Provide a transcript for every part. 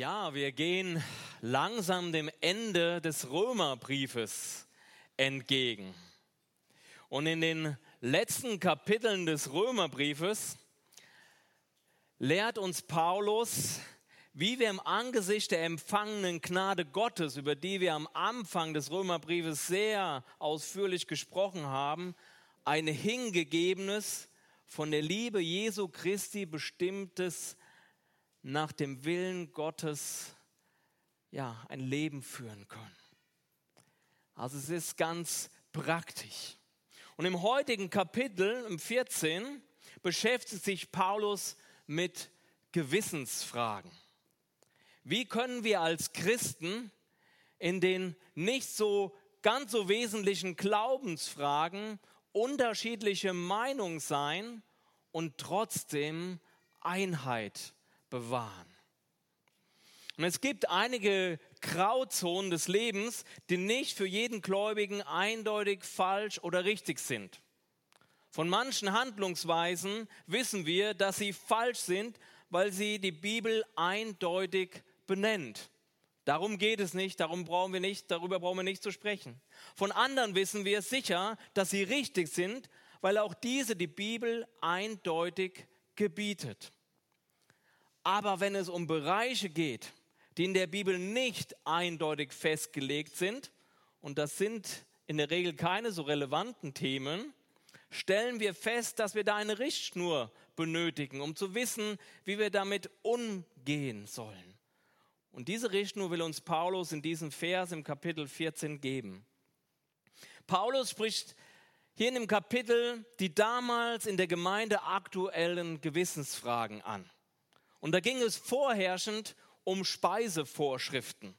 Ja, wir gehen langsam dem Ende des Römerbriefes entgegen. Und in den letzten Kapiteln des Römerbriefes lehrt uns Paulus, wie wir im Angesicht der empfangenen Gnade Gottes, über die wir am Anfang des Römerbriefes sehr ausführlich gesprochen haben, ein hingegebenes, von der Liebe Jesu Christi bestimmtes nach dem Willen Gottes ja, ein Leben führen können. Also es ist ganz praktisch. Und im heutigen Kapitel, im 14, beschäftigt sich Paulus mit Gewissensfragen. Wie können wir als Christen in den nicht so ganz so wesentlichen Glaubensfragen unterschiedliche Meinung sein und trotzdem Einheit bewahren. Und es gibt einige Grauzonen des Lebens, die nicht für jeden Gläubigen eindeutig falsch oder richtig sind. Von manchen Handlungsweisen wissen wir, dass sie falsch sind, weil sie die Bibel eindeutig benennt. Darum geht es nicht, darum brauchen wir nicht, darüber brauchen wir nicht zu sprechen. Von anderen wissen wir sicher, dass sie richtig sind, weil auch diese die Bibel eindeutig gebietet. Aber wenn es um Bereiche geht, die in der Bibel nicht eindeutig festgelegt sind, und das sind in der Regel keine so relevanten Themen, stellen wir fest, dass wir da eine Richtschnur benötigen, um zu wissen, wie wir damit umgehen sollen. Und diese Richtschnur will uns Paulus in diesem Vers im Kapitel 14 geben. Paulus spricht hier in dem Kapitel die damals in der Gemeinde aktuellen Gewissensfragen an. Und da ging es vorherrschend um Speisevorschriften.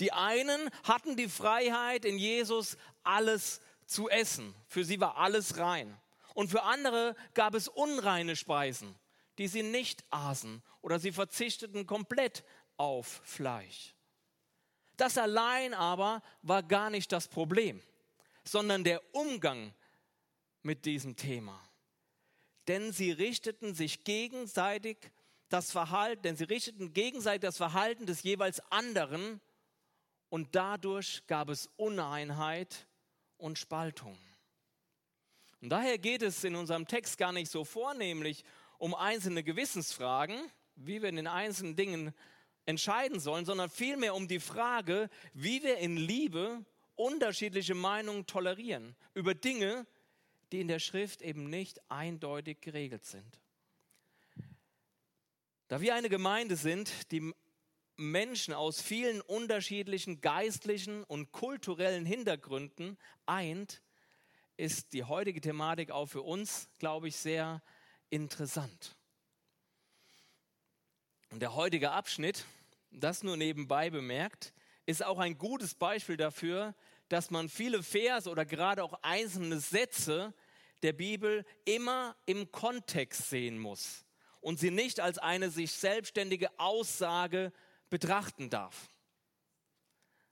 Die einen hatten die Freiheit, in Jesus alles zu essen. Für sie war alles rein. Und für andere gab es unreine Speisen, die sie nicht aßen oder sie verzichteten komplett auf Fleisch. Das allein aber war gar nicht das Problem, sondern der Umgang mit diesem Thema. Denn sie richteten sich gegenseitig das Verhalten, denn sie richteten gegenseitig das Verhalten des jeweils anderen und dadurch gab es Uneinheit und Spaltung. Und daher geht es in unserem Text gar nicht so vornehmlich um einzelne Gewissensfragen, wie wir in den einzelnen Dingen entscheiden sollen, sondern vielmehr um die Frage, wie wir in Liebe unterschiedliche Meinungen tolerieren über Dinge, die in der Schrift eben nicht eindeutig geregelt sind. Da wir eine Gemeinde sind, die Menschen aus vielen unterschiedlichen geistlichen und kulturellen Hintergründen eint, ist die heutige Thematik auch für uns, glaube ich, sehr interessant. Und der heutige Abschnitt, das nur nebenbei bemerkt, ist auch ein gutes Beispiel dafür, dass man viele Vers oder gerade auch einzelne Sätze der Bibel immer im Kontext sehen muss und sie nicht als eine sich selbstständige Aussage betrachten darf.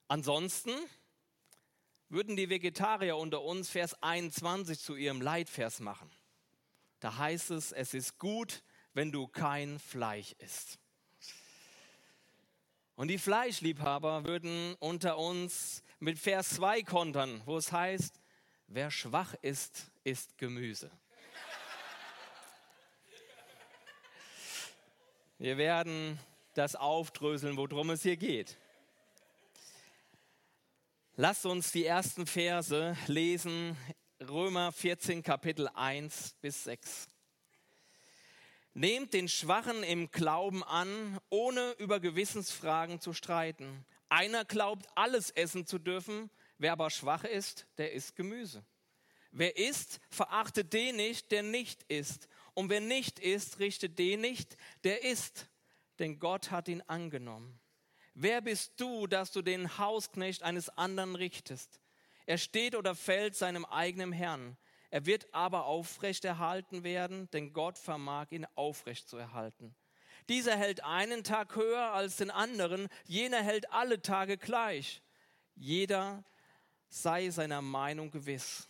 Ansonsten würden die Vegetarier unter uns Vers 21 zu ihrem Leitvers machen. Da heißt es, es ist gut, wenn du kein Fleisch isst. Und die Fleischliebhaber würden unter uns mit Vers 2 kontern, wo es heißt, wer schwach ist, isst Gemüse. Wir werden das aufdröseln, worum es hier geht. Lasst uns die ersten Verse lesen, Römer 14, Kapitel 1 bis 6. Nehmt den Schwachen im Glauben an, ohne über Gewissensfragen zu streiten. Einer glaubt, alles essen zu dürfen, wer aber schwach ist, der isst Gemüse. Wer isst, verachtet den nicht, der nicht isst. Und wer nicht isst, richtet den nicht, der isst. Denn Gott hat ihn angenommen. Wer bist du, dass du den Hausknecht eines anderen richtest? Er steht oder fällt seinem eigenen Herrn. Er wird aber aufrecht erhalten werden, denn Gott vermag ihn aufrecht zu erhalten. Dieser hält einen Tag höher als den anderen, jener hält alle Tage gleich. Jeder sei seiner Meinung gewiss.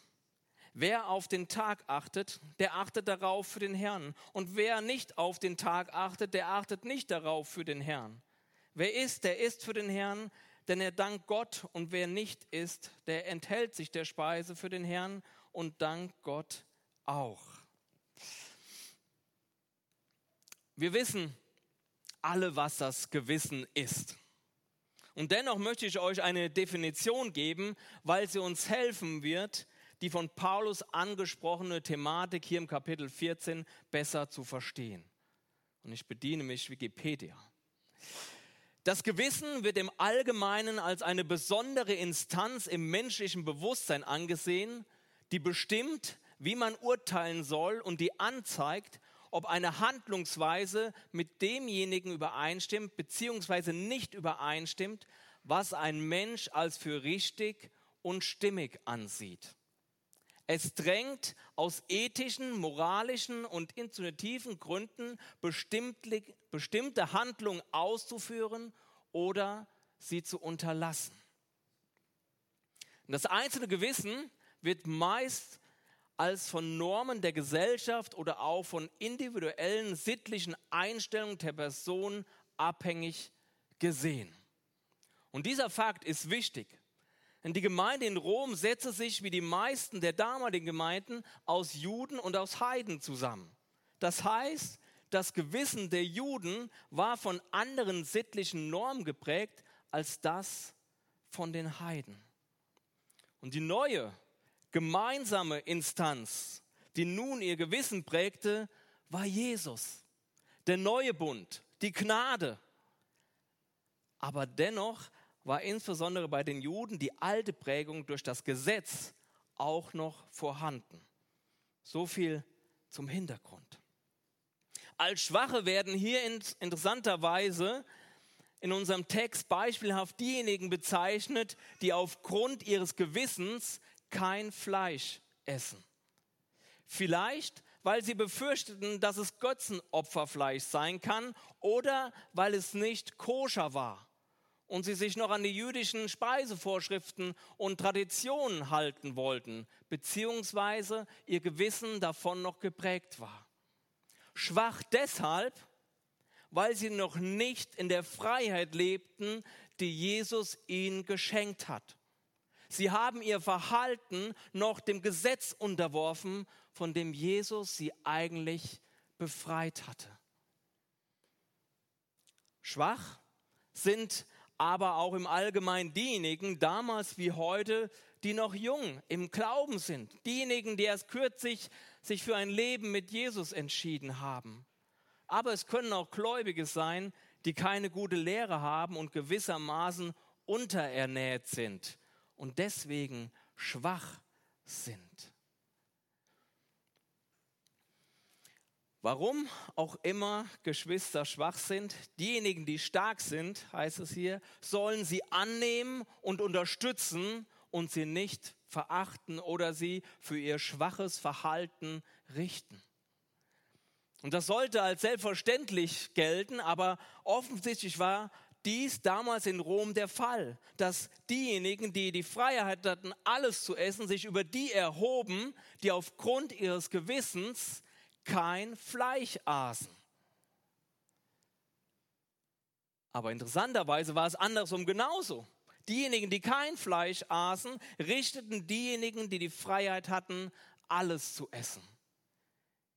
Wer auf den Tag achtet, der achtet darauf für den Herrn. Und wer nicht auf den Tag achtet, der achtet nicht darauf für den Herrn. Wer ist, der ist für den Herrn, denn er dankt Gott. Und wer nicht ist, der enthält sich der Speise für den Herrn und dankt Gott auch. Wir wissen alle, was das Gewissen ist. Und dennoch möchte ich euch eine Definition geben, weil sie uns helfen wird, die von Paulus angesprochene Thematik hier im Kapitel 14 besser zu verstehen. Und ich bediene mich Wikipedia. Das Gewissen wird im Allgemeinen als eine besondere Instanz im menschlichen Bewusstsein angesehen, die bestimmt, wie man urteilen soll und die anzeigt, ob eine Handlungsweise mit demjenigen übereinstimmt bzw. nicht übereinstimmt, was ein Mensch als für richtig und stimmig ansieht. Es drängt aus ethischen, moralischen und intuitiven Gründen bestimmte Handlungen auszuführen oder sie zu unterlassen. Das einzelne Gewissen wird meist als von Normen der Gesellschaft oder auch von individuellen sittlichen Einstellungen der Person abhängig gesehen. Und dieser Fakt ist wichtig, denn die Gemeinde in Rom setzte sich wie die meisten der damaligen Gemeinden aus Juden und aus Heiden zusammen. Das heißt, das Gewissen der Juden war von anderen sittlichen Normen geprägt als das von den Heiden. Und die neue gemeinsame Instanz, die nun ihr Gewissen prägte, war Jesus, der neue Bund, die Gnade. Aber dennoch war insbesondere bei den Juden die alte Prägung durch das Gesetz auch noch vorhanden. So viel zum Hintergrund. Als Schwache werden hier interessanterweise in unserem Text beispielhaft diejenigen bezeichnet, die aufgrund ihres Gewissens kein Fleisch essen. Vielleicht, weil sie befürchteten, dass es Götzenopferfleisch sein kann oder weil es nicht koscher war und sie sich noch an die jüdischen Speisevorschriften und Traditionen halten wollten, beziehungsweise ihr Gewissen davon noch geprägt war. Schwach deshalb, weil sie noch nicht in der Freiheit lebten, die Jesus ihnen geschenkt hat. Sie haben ihr Verhalten noch dem Gesetz unterworfen, von dem Jesus sie eigentlich befreit hatte. Schwach sind aber auch im Allgemeinen diejenigen, damals wie heute, die noch jung im Glauben sind. Diejenigen, die erst kürzlich sich für ein Leben mit Jesus entschieden haben. Aber es können auch Gläubige sein, die keine gute Lehre haben und gewissermaßen unterernährt sind und deswegen schwach sind. Warum auch immer Geschwister schwach sind, diejenigen, die stark sind, heißt es hier, sollen sie annehmen und unterstützen und sie nicht verachten oder sie für ihr schwaches Verhalten richten. Und das sollte als selbstverständlich gelten, aber offensichtlich war dies damals in Rom der Fall, dass diejenigen, die die Freiheit hatten, alles zu essen, sich über die erhoben, die aufgrund ihres Gewissens kein Fleisch aßen. Aber interessanterweise war es andersrum genauso. Diejenigen, die kein Fleisch aßen, richteten diejenigen, die die Freiheit hatten, alles zu essen.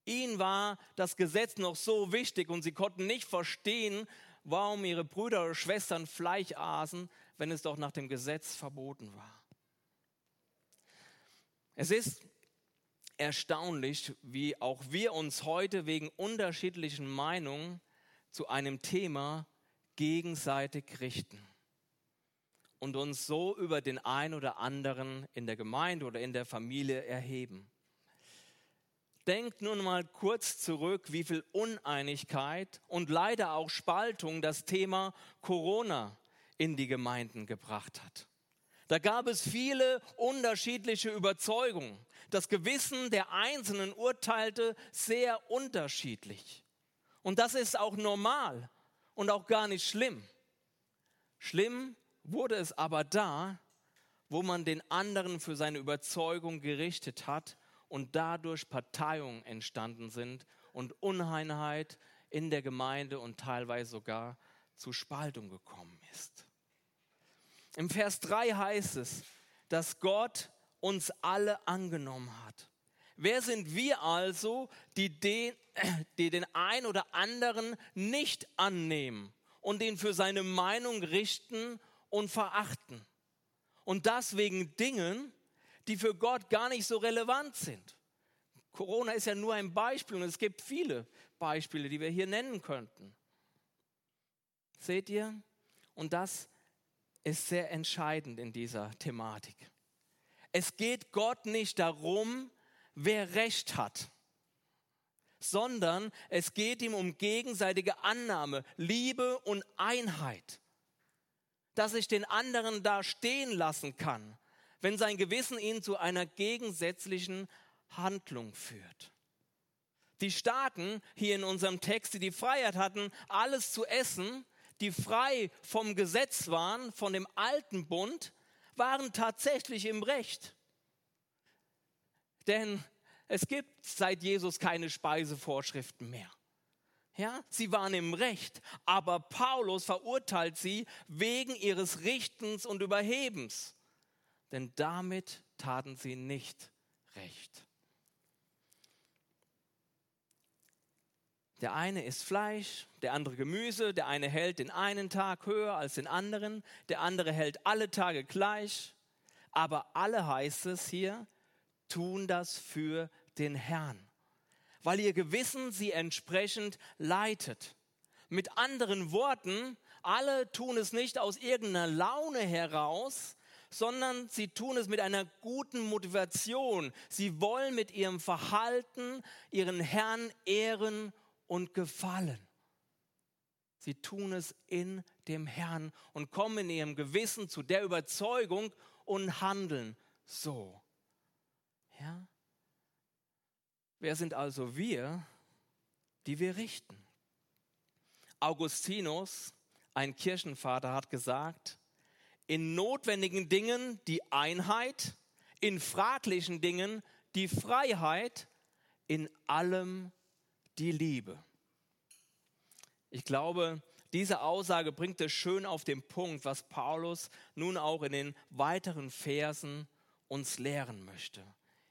Ihnen war das Gesetz noch so wichtig und sie konnten nicht verstehen, warum ihre Brüder oder Schwestern Fleisch aßen, wenn es doch nach dem Gesetz verboten war. Es ist erstaunlich, wie auch wir uns heute wegen unterschiedlichen Meinungen zu einem Thema gegenseitig richten und uns so über den einen oder anderen in der Gemeinde oder in der Familie erheben. Denkt nun mal kurz zurück, wie viel Uneinigkeit und leider auch Spaltung das Thema Corona in die Gemeinden gebracht hat. Da gab es viele unterschiedliche Überzeugungen. Das Gewissen der Einzelnen urteilte sehr unterschiedlich. Und das ist auch normal und auch gar nicht schlimm. Schlimm wurde es aber da, wo man den anderen für seine Überzeugung gerichtet hat und dadurch Parteiungen entstanden sind und Uneinheit in der Gemeinde und teilweise sogar zu Spaltung gekommen ist. Im Vers 3 heißt es, dass Gott uns alle angenommen hat. Wer sind wir also, die den, die den ein oder anderen nicht annehmen und den für seine Meinung richten und verachten? Und das wegen Dingen, die für Gott gar nicht so relevant sind. Corona ist ja nur ein Beispiel und es gibt viele Beispiele, die wir hier nennen könnten. Seht ihr? Und das ist sehr entscheidend in dieser Thematik. Es geht Gott nicht darum, wer Recht hat, sondern es geht ihm um gegenseitige Annahme, Liebe und Einheit. Dass ich den anderen da stehen lassen kann, wenn sein Gewissen ihn zu einer gegensätzlichen Handlung führt. Die Staaten hier in unserem Text, die die Freiheit hatten, alles zu essen, die frei vom Gesetz waren, von dem alten Bund, waren tatsächlich im Recht. Denn es gibt seit Jesus keine Speisevorschriften mehr. Ja, sie waren im Recht, aber Paulus verurteilt sie wegen ihres Richtens und Überhebens, denn damit taten sie nicht recht. Der eine isst Fleisch, der andere Gemüse, der eine hält den einen Tag höher als den anderen, der andere hält alle Tage gleich. Aber alle heißt es hier, tun das für den Herrn, weil ihr Gewissen sie entsprechend leitet. Mit anderen Worten, alle tun es nicht aus irgendeiner Laune heraus, sondern sie tun es mit einer guten Motivation. Sie wollen mit ihrem Verhalten ihren Herrn ehren und gefallen. Sie tun es in dem Herrn und kommen in ihrem Gewissen zu der Überzeugung und handeln so. Ja? Wer sind also wir, die wir richten? Augustinus, ein Kirchenvater, hat gesagt, in notwendigen Dingen die Einheit, in fraglichen Dingen die Freiheit, in allem die Liebe. Ich glaube, diese Aussage bringt es schön auf den Punkt, was Paulus nun auch in den weiteren Versen uns lehren möchte.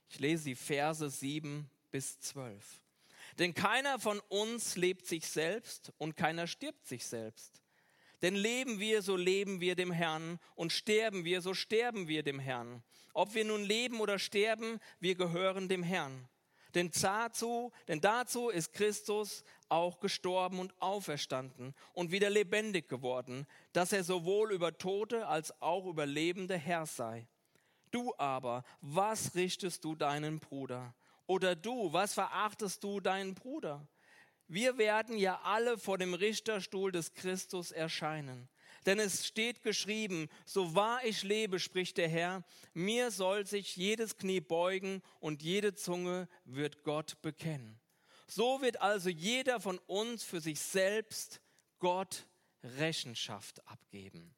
Ich lese die Verse 7 bis 12. Denn keiner von uns lebt sich selbst und keiner stirbt sich selbst. Denn leben wir, so leben wir dem Herrn und sterben wir, so sterben wir dem Herrn. Ob wir nun leben oder sterben, wir gehören dem Herrn. Denn dazu, denn dazu ist Christus auch gestorben und auferstanden und wieder lebendig geworden, dass er sowohl über Tote als auch über Lebende Herr sei. Du aber, was richtest du deinen Bruder? Oder du, was verachtest du deinen Bruder? Wir werden ja alle vor dem Richterstuhl des Christus erscheinen. Denn es steht geschrieben, so wahr ich lebe, spricht der Herr, mir soll sich jedes Knie beugen und jede Zunge wird Gott bekennen. So wird also jeder von uns für sich selbst Gott Rechenschaft abgeben.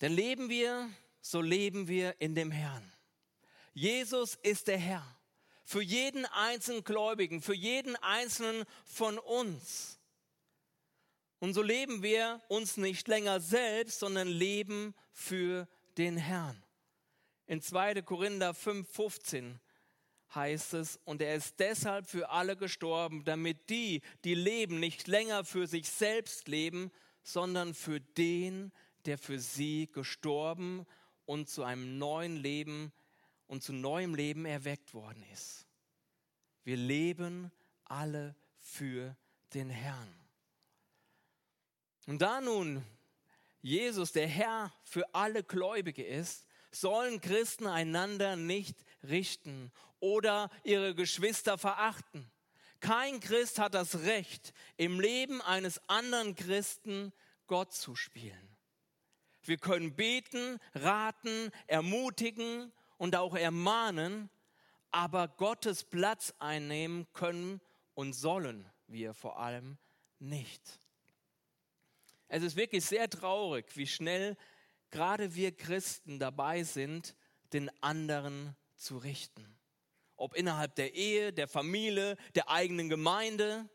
Denn leben wir, so leben wir in dem Herrn. Jesus ist der Herr. Für jeden einzelnen Gläubigen, für jeden einzelnen von uns. Und so leben wir uns nicht länger selbst, sondern leben für den Herrn. In 2. Korinther 5,15 heißt es, und er ist deshalb für alle gestorben, damit die, die leben, nicht länger für sich selbst leben, sondern für den, der für sie gestorben und zu einem neuen Leben und zu neuem Leben erweckt worden ist. Wir leben alle für den Herrn. Und da nun Jesus der Herr für alle Gläubige ist, sollen Christen einander nicht richten oder ihre Geschwister verachten. Kein Christ hat das Recht, im Leben eines anderen Christen Gott zu spielen. Wir können beten, raten, ermutigen und auch ermahnen, aber Gottes Platz einnehmen können und sollen wir vor allem nicht. Es ist wirklich sehr traurig, wie schnell gerade wir Christen dabei sind, den anderen zu richten. Ob innerhalb der Ehe, der Familie, der eigenen Gemeinde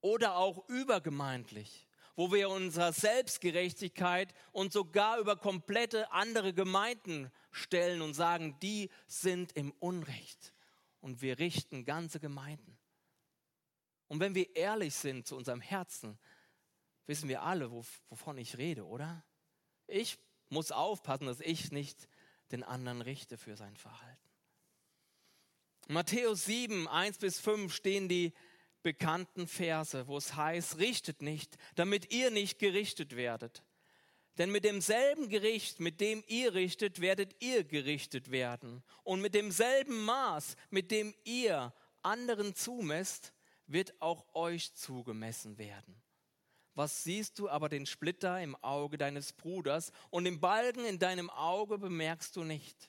oder auch übergemeindlich, wo wir unserer Selbstgerechtigkeit und sogar über komplette andere Gemeinden stellen und sagen, die sind im Unrecht. Und wir richten ganze Gemeinden. Und wenn wir ehrlich sind zu unserem Herzen, wissen wir alle, wovon ich rede, oder? Ich muss aufpassen, dass ich nicht den anderen richte für sein Verhalten. Matthäus 7, 1 bis 5 stehen die bekannten Verse, wo es heißt, richtet nicht, damit ihr nicht gerichtet werdet. Denn mit demselben Gericht, mit dem ihr richtet, werdet ihr gerichtet werden. Und mit demselben Maß, mit dem ihr anderen zumesst, wird auch euch zugemessen werden. Was siehst du aber den Splitter im Auge deines Bruders und den Balken in deinem Auge bemerkst du nicht?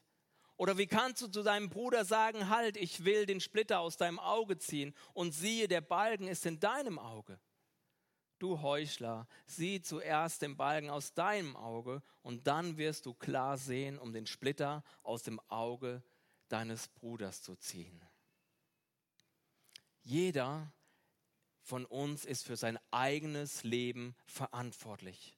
Oder wie kannst du zu deinem Bruder sagen, halt, ich will den Splitter aus deinem Auge ziehen und siehe, der Balken ist in deinem Auge? Du Heuchler, sieh zuerst den Balken aus deinem Auge und dann wirst du klar sehen, um den Splitter aus dem Auge deines Bruders zu ziehen. Jeder von uns ist für sein eigenes Leben verantwortlich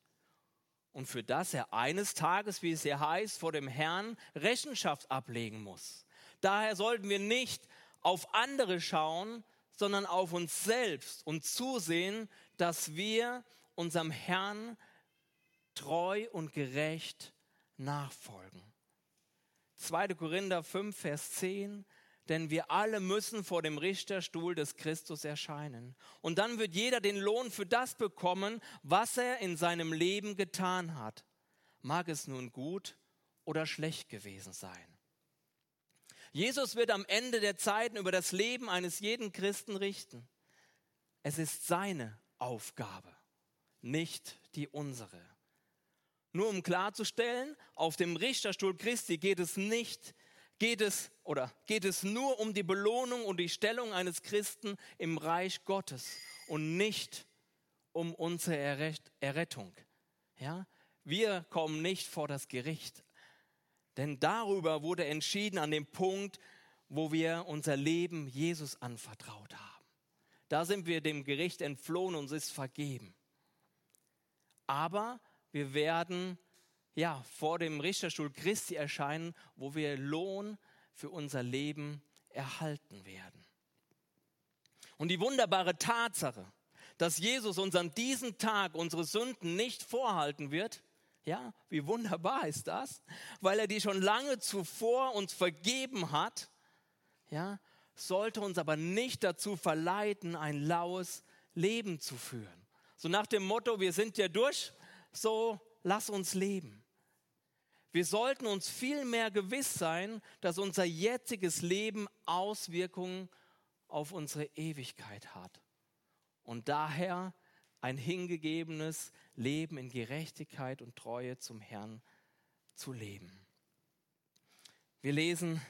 und für das er eines Tages, wie es hier heißt, vor dem Herrn Rechenschaft ablegen muss. Daher sollten wir nicht auf andere schauen, sondern auf uns selbst und zusehen, dass wir unserem Herrn treu und gerecht nachfolgen. 2. Korinther 5, Vers 10 denn wir alle müssen vor dem Richterstuhl des Christus erscheinen. Und dann wird jeder den Lohn für das bekommen, was er in seinem Leben getan hat. Mag es nun gut oder schlecht gewesen sein. Jesus wird am Ende der Zeiten über das Leben eines jeden Christen richten. Es ist seine Aufgabe, nicht die unsere. Nur um klarzustellen, auf dem Richterstuhl Christi geht es nicht geht es oder geht es nur um die Belohnung und die Stellung eines Christen im Reich Gottes und nicht um unsere Errettung. Ja? Wir kommen nicht vor das Gericht, denn darüber wurde entschieden an dem Punkt, wo wir unser Leben Jesus anvertraut haben. Da sind wir dem Gericht entflohen und es ist vergeben. Aber wir werden ja, vor dem Richterstuhl Christi erscheinen, wo wir Lohn für unser Leben erhalten werden. Und die wunderbare Tatsache, dass Jesus uns an diesem Tag unsere Sünden nicht vorhalten wird, ja, wie wunderbar ist das? Weil er die schon lange zuvor uns vergeben hat, ja, sollte uns aber nicht dazu verleiten, ein laues Leben zu führen. So nach dem Motto, wir sind ja durch, so lass uns leben. Wir sollten uns vielmehr gewiss sein, dass unser jetziges Leben Auswirkungen auf unsere Ewigkeit hat. Und daher ein hingegebenes Leben in Gerechtigkeit und Treue zum Herrn zu leben. Wir lesen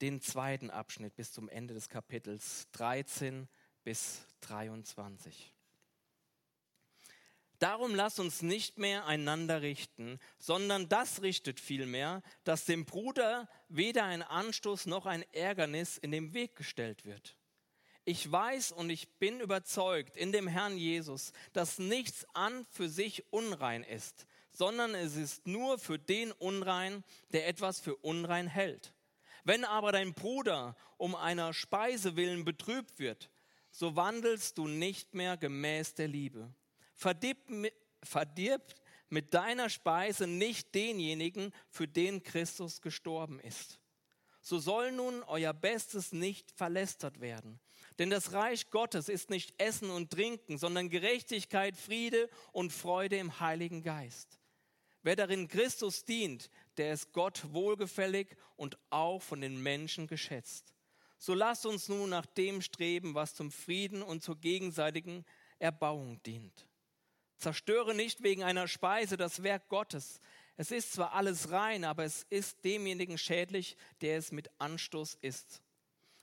den zweiten Abschnitt bis zum Ende des Kapitels 13 bis 23. Darum lasst uns nicht mehr einander richten, sondern das richtet vielmehr, dass dem Bruder weder ein Anstoß noch ein Ärgernis in den Weg gestellt wird. Ich weiß und ich bin überzeugt in dem Herrn Jesus, dass nichts an für sich unrein ist, sondern es ist nur für den unrein, der etwas für unrein hält. Wenn aber dein Bruder um einer Speise willen betrübt wird, so wandelst du nicht mehr gemäß der Liebe verdirbt mit deiner Speise nicht denjenigen, für den Christus gestorben ist. So soll nun euer Bestes nicht verlästert werden. Denn das Reich Gottes ist nicht Essen und Trinken, sondern Gerechtigkeit, Friede und Freude im Heiligen Geist. Wer darin Christus dient, der ist Gott wohlgefällig und auch von den Menschen geschätzt. So lasst uns nun nach dem streben, was zum Frieden und zur gegenseitigen Erbauung dient. Zerstöre nicht wegen einer Speise das Werk Gottes. Es ist zwar alles rein, aber es ist demjenigen schädlich, der es mit Anstoß isst.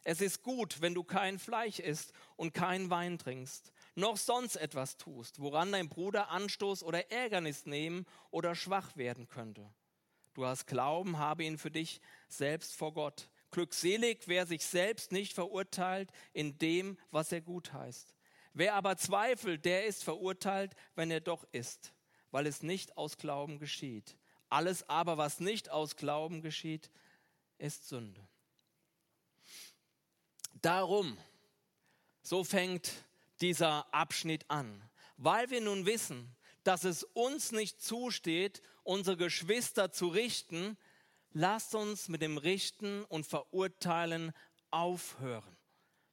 Es ist gut, wenn du kein Fleisch isst und keinen Wein trinkst, noch sonst etwas tust, woran dein Bruder Anstoß oder Ärgernis nehmen oder schwach werden könnte. Du hast Glauben, habe ihn für dich selbst vor Gott. Glückselig, wer sich selbst nicht verurteilt in dem, was er gut heißt. Wer aber zweifelt, der ist verurteilt, wenn er doch ist, weil es nicht aus Glauben geschieht. Alles aber, was nicht aus Glauben geschieht, ist Sünde. Darum, so fängt dieser Abschnitt an, weil wir nun wissen, dass es uns nicht zusteht, unsere Geschwister zu richten, lasst uns mit dem Richten und Verurteilen aufhören.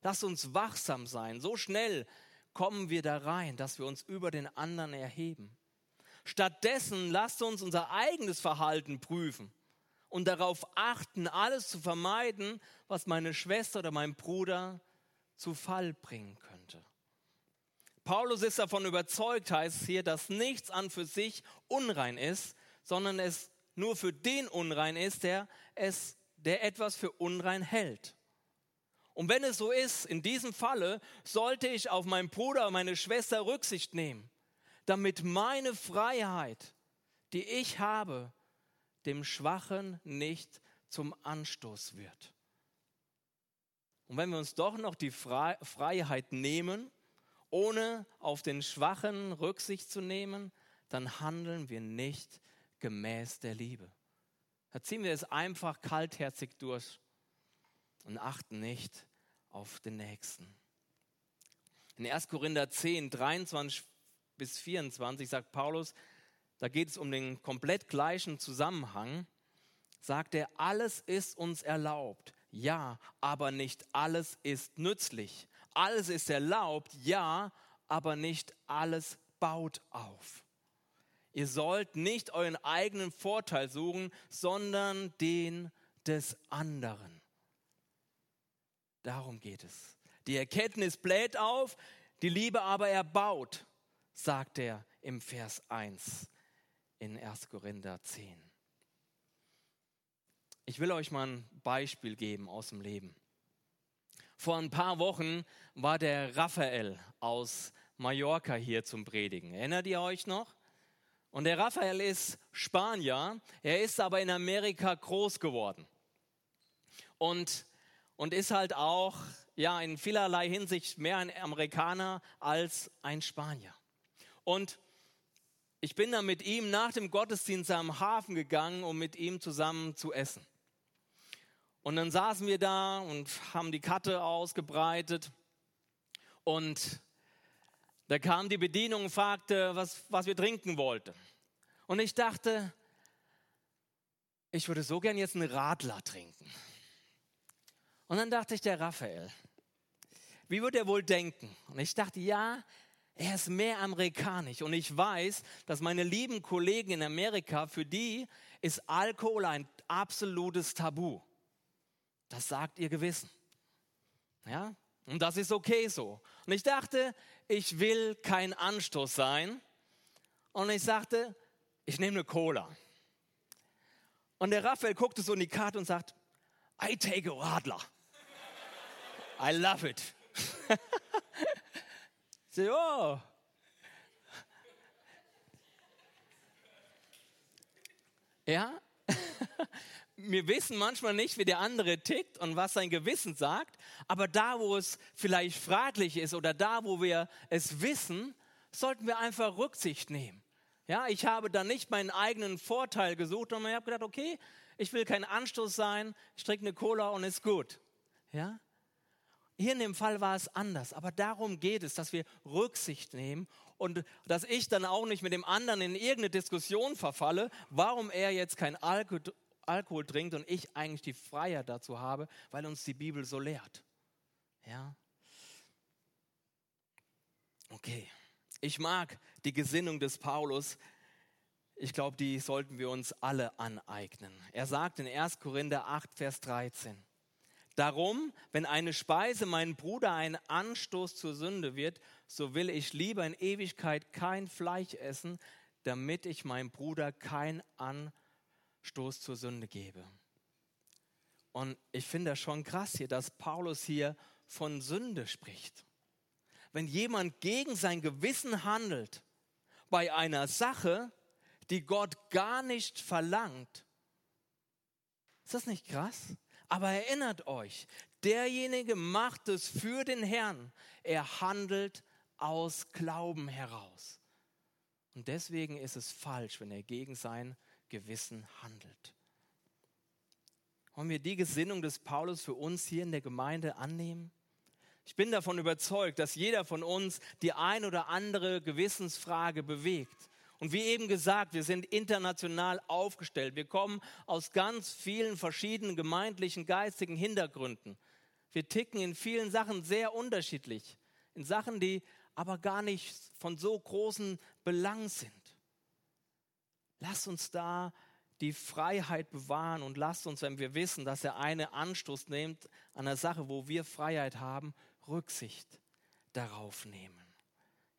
Lasst uns wachsam sein. So schnell kommen wir da rein, dass wir uns über den anderen erheben. Stattdessen lasst uns unser eigenes Verhalten prüfen und darauf achten, alles zu vermeiden, was meine Schwester oder mein Bruder zu Fall bringen könnte. Paulus ist davon überzeugt, heißt es hier, dass nichts an für sich unrein ist, sondern es nur für den unrein ist, der es, der etwas für unrein hält. Und wenn es so ist, in diesem Falle sollte ich auf meinen Bruder, meine Schwester Rücksicht nehmen, damit meine Freiheit, die ich habe, dem Schwachen nicht zum Anstoß wird. Und wenn wir uns doch noch die Freiheit nehmen, ohne auf den Schwachen Rücksicht zu nehmen, dann handeln wir nicht gemäß der Liebe. Da ziehen wir es einfach kaltherzig durch und achten nicht auf den Nächsten. In 1. Korinther 10, 23 bis 24 sagt Paulus, da geht es um den komplett gleichen Zusammenhang, sagt er, alles ist uns erlaubt, ja, aber nicht alles ist nützlich. Alles ist erlaubt, ja, aber nicht alles baut auf. Ihr sollt nicht euren eigenen Vorteil suchen, sondern den des anderen. Darum geht es. Die Erkenntnis bläht auf, die Liebe aber erbaut, sagt er im Vers 1 in 1. Korinther 10. Ich will euch mal ein Beispiel geben aus dem Leben. Vor ein paar Wochen war der Raphael aus Mallorca hier zum Predigen. Erinnert ihr euch noch? Und der Raphael ist Spanier, er ist aber in Amerika groß geworden. Und, und ist halt auch ja, in vielerlei Hinsicht mehr ein Amerikaner als ein Spanier. Und ich bin dann mit ihm nach dem Gottesdienst am Hafen gegangen, um mit ihm zusammen zu essen. Und dann saßen wir da und haben die Karte ausgebreitet. Und da kam die Bedienung und fragte, was, was wir trinken wollten. Und ich dachte, ich würde so gern jetzt einen Radler trinken. Und dann dachte ich, der Raphael, wie würde er wohl denken? Und ich dachte, ja, er ist mehr amerikanisch. Und ich weiß, dass meine lieben Kollegen in Amerika, für die ist Alkohol ein absolutes Tabu. Das sagt ihr Gewissen. Ja? Und das ist okay so. Und ich dachte, ich will kein Anstoß sein. Und ich sagte, ich nehme eine Cola. Und der Raphael guckte so in die Karte und sagt, I take a Radler. I love it. so, oh. Ja, wir wissen manchmal nicht, wie der andere tickt und was sein Gewissen sagt, aber da, wo es vielleicht fraglich ist oder da, wo wir es wissen, sollten wir einfach Rücksicht nehmen. Ja, ich habe da nicht meinen eigenen Vorteil gesucht, sondern ich habe gedacht, okay, ich will kein Anstoß sein, ich trinke eine Cola und ist gut. Ja? Hier in dem Fall war es anders, aber darum geht es, dass wir Rücksicht nehmen und dass ich dann auch nicht mit dem anderen in irgendeine Diskussion verfalle, warum er jetzt kein Alkohol Alkohol trinkt und ich eigentlich die Freiheit dazu habe, weil uns die Bibel so lehrt. Ja? Okay. Ich mag die Gesinnung des Paulus. Ich glaube, die sollten wir uns alle aneignen. Er sagt in 1. Korinther 8, Vers 13. Darum, wenn eine Speise meinem Bruder ein Anstoß zur Sünde wird, so will ich lieber in Ewigkeit kein Fleisch essen, damit ich meinem Bruder kein Anstoß Stoß zur Sünde gebe. Und ich finde das schon krass hier, dass Paulus hier von Sünde spricht. Wenn jemand gegen sein Gewissen handelt bei einer Sache, die Gott gar nicht verlangt, ist das nicht krass? Aber erinnert euch, derjenige macht es für den Herrn. Er handelt aus Glauben heraus. Und deswegen ist es falsch, wenn er gegen sein Gewissen handelt. Wollen wir die Gesinnung des Paulus für uns hier in der Gemeinde annehmen? Ich bin davon überzeugt, dass jeder von uns die ein oder andere Gewissensfrage bewegt. Und wie eben gesagt, wir sind international aufgestellt. Wir kommen aus ganz vielen verschiedenen gemeindlichen, geistigen Hintergründen. Wir ticken in vielen Sachen sehr unterschiedlich. In Sachen, die aber gar nicht von so großen Belang sind. Lass uns da die Freiheit bewahren und lasst uns, wenn wir wissen, dass der eine Anstoß nimmt an der Sache, wo wir Freiheit haben, Rücksicht darauf nehmen.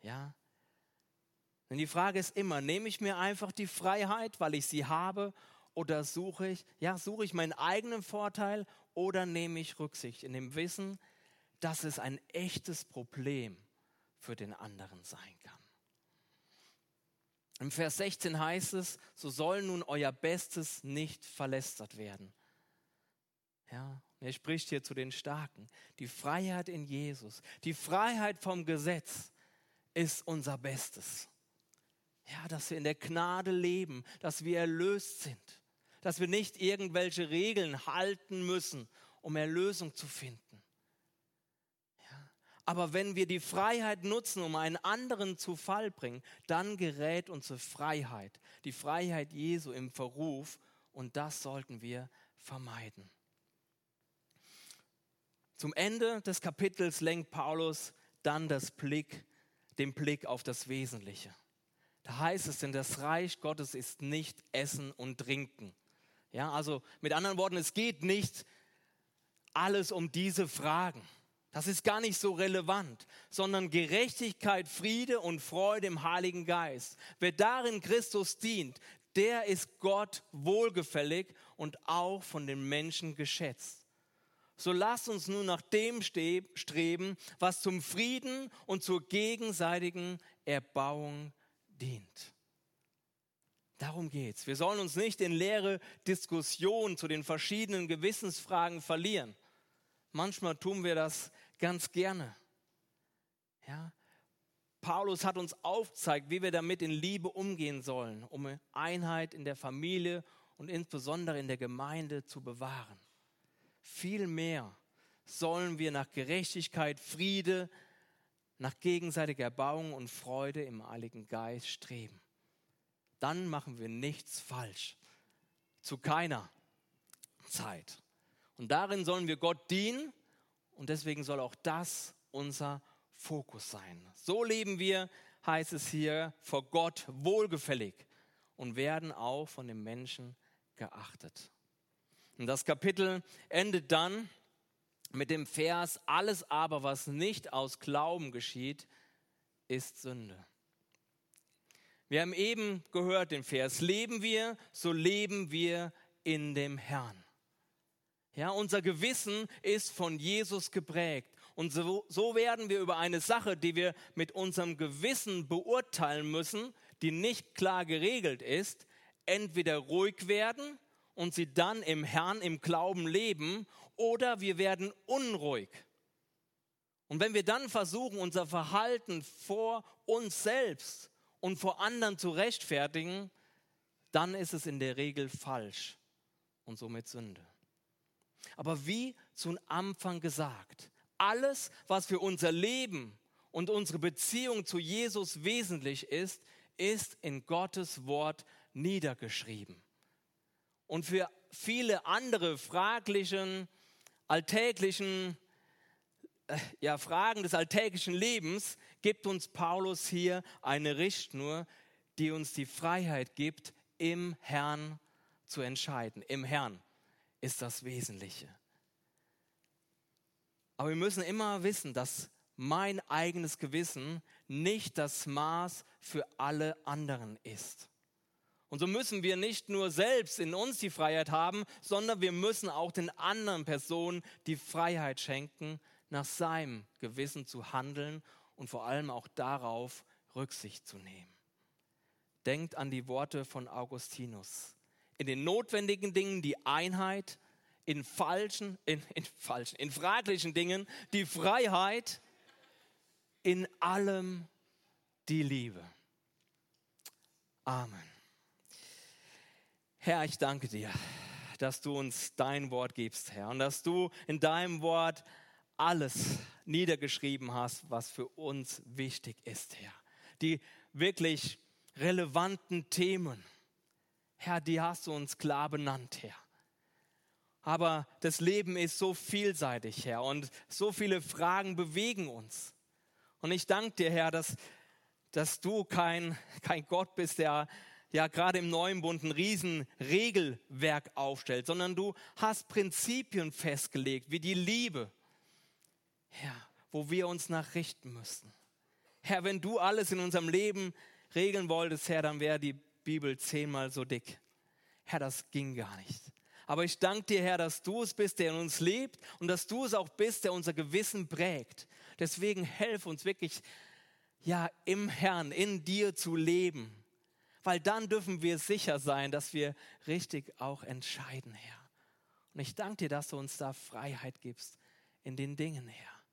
Ja? Denn die Frage ist immer, nehme ich mir einfach die Freiheit, weil ich sie habe, oder suche ich, ja, suche ich meinen eigenen Vorteil oder nehme ich Rücksicht in dem Wissen, dass es ein echtes Problem für den anderen sein kann. Im Vers 16 heißt es, so soll nun euer Bestes nicht verlästert werden. Ja, er spricht hier zu den Starken. Die Freiheit in Jesus, die Freiheit vom Gesetz ist unser Bestes. Ja, dass wir in der Gnade leben, dass wir erlöst sind, dass wir nicht irgendwelche Regeln halten müssen, um Erlösung zu finden. Aber wenn wir die Freiheit nutzen, um einen anderen zu Fall bringen, dann gerät unsere Freiheit, die Freiheit Jesu im Verruf und das sollten wir vermeiden. Zum Ende des Kapitels lenkt Paulus dann das Blick, den Blick auf das Wesentliche. Da heißt es denn, das Reich Gottes ist nicht Essen und Trinken. Ja, also mit anderen Worten, es geht nicht alles um diese Fragen. Das ist gar nicht so relevant, sondern Gerechtigkeit, Friede und Freude im Heiligen Geist. Wer darin Christus dient, der ist Gott wohlgefällig und auch von den Menschen geschätzt. So lasst uns nun nach dem streben, was zum Frieden und zur gegenseitigen Erbauung dient. Darum geht's. Wir sollen uns nicht in leere Diskussionen zu den verschiedenen Gewissensfragen verlieren. Manchmal tun wir das ganz gerne. Ja? Paulus hat uns aufgezeigt, wie wir damit in Liebe umgehen sollen, um Einheit in der Familie und insbesondere in der Gemeinde zu bewahren. Vielmehr sollen wir nach Gerechtigkeit, Friede, nach gegenseitiger Erbauung und Freude im Heiligen Geist streben. Dann machen wir nichts falsch. Zu keiner Zeit. Und darin sollen wir Gott dienen und deswegen soll auch das unser Fokus sein. So leben wir, heißt es hier, vor Gott wohlgefällig und werden auch von den Menschen geachtet. Und das Kapitel endet dann mit dem Vers, alles aber, was nicht aus Glauben geschieht, ist Sünde. Wir haben eben gehört den Vers, leben wir, so leben wir in dem Herrn. Ja, unser Gewissen ist von Jesus geprägt. Und so, so werden wir über eine Sache, die wir mit unserem Gewissen beurteilen müssen, die nicht klar geregelt ist, entweder ruhig werden und sie dann im Herrn im Glauben leben, oder wir werden unruhig. Und wenn wir dann versuchen, unser Verhalten vor uns selbst und vor anderen zu rechtfertigen, dann ist es in der Regel falsch und somit Sünde. Aber wie zum Anfang gesagt, alles, was für unser Leben und unsere Beziehung zu Jesus wesentlich ist, ist in Gottes Wort niedergeschrieben. Und für viele andere fraglichen, alltäglichen äh, ja, Fragen des alltäglichen Lebens gibt uns Paulus hier eine Richtschnur, die uns die Freiheit gibt, im Herrn zu entscheiden. Im Herrn ist das Wesentliche. Aber wir müssen immer wissen, dass mein eigenes Gewissen nicht das Maß für alle anderen ist. Und so müssen wir nicht nur selbst in uns die Freiheit haben, sondern wir müssen auch den anderen Personen die Freiheit schenken, nach seinem Gewissen zu handeln und vor allem auch darauf Rücksicht zu nehmen. Denkt an die Worte von Augustinus in den notwendigen Dingen die Einheit, in falschen, in, in falschen, in fraglichen Dingen die Freiheit, in allem die Liebe. Amen. Herr, ich danke dir, dass du uns dein Wort gibst, Herr, und dass du in deinem Wort alles niedergeschrieben hast, was für uns wichtig ist, Herr. Die wirklich relevanten Themen, Herr, die hast du uns klar benannt, Herr. Aber das Leben ist so vielseitig, Herr, und so viele Fragen bewegen uns. Und ich danke dir, Herr, dass, dass du kein, kein Gott bist, der ja gerade im neuen Bund ein Riesenregelwerk aufstellt, sondern du hast Prinzipien festgelegt, wie die Liebe, Herr, wo wir uns nachrichten müssen. Herr, wenn du alles in unserem Leben regeln wolltest, Herr, dann wäre die Bibel zehnmal so dick. Herr, das ging gar nicht. Aber ich danke dir, Herr, dass du es bist, der in uns lebt und dass du es auch bist, der unser Gewissen prägt. Deswegen helf uns wirklich, ja, im Herrn, in dir zu leben. Weil dann dürfen wir sicher sein, dass wir richtig auch entscheiden, Herr. Und ich danke dir, dass du uns da Freiheit gibst in den Dingen, Herr.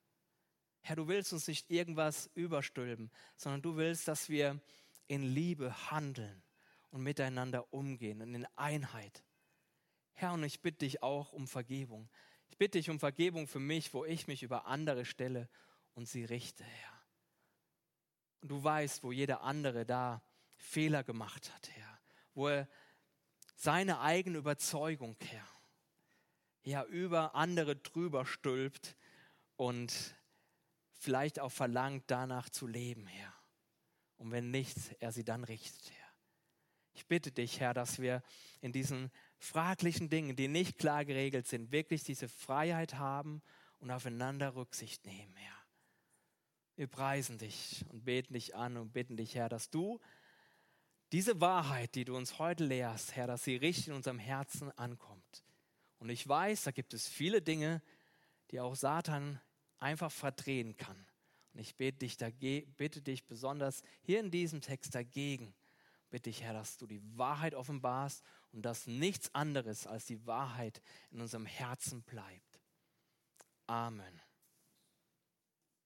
Herr, du willst uns nicht irgendwas überstülpen, sondern du willst, dass wir in Liebe handeln und miteinander umgehen und in Einheit. Herr, und ich bitte dich auch um Vergebung. Ich bitte dich um Vergebung für mich, wo ich mich über andere stelle und sie richte, Herr. Und du weißt, wo jeder andere da Fehler gemacht hat, Herr. Wo er seine eigene Überzeugung, Herr, ja, über andere drüber stülpt und vielleicht auch verlangt, danach zu leben, Herr. Und wenn nicht, er sie dann richtet, Herr. Ich bitte dich, Herr, dass wir in diesen fraglichen Dingen, die nicht klar geregelt sind, wirklich diese Freiheit haben und aufeinander Rücksicht nehmen, Herr. Wir preisen dich und beten dich an und bitten dich, Herr, dass du diese Wahrheit, die du uns heute lehrst, Herr, dass sie richtig in unserem Herzen ankommt. Und ich weiß, da gibt es viele Dinge, die auch Satan einfach verdrehen kann. Und ich bete dich, bitte dich besonders hier in diesem Text dagegen. Bitte dich, Herr, dass du die Wahrheit offenbarst und dass nichts anderes als die Wahrheit in unserem Herzen bleibt. Amen.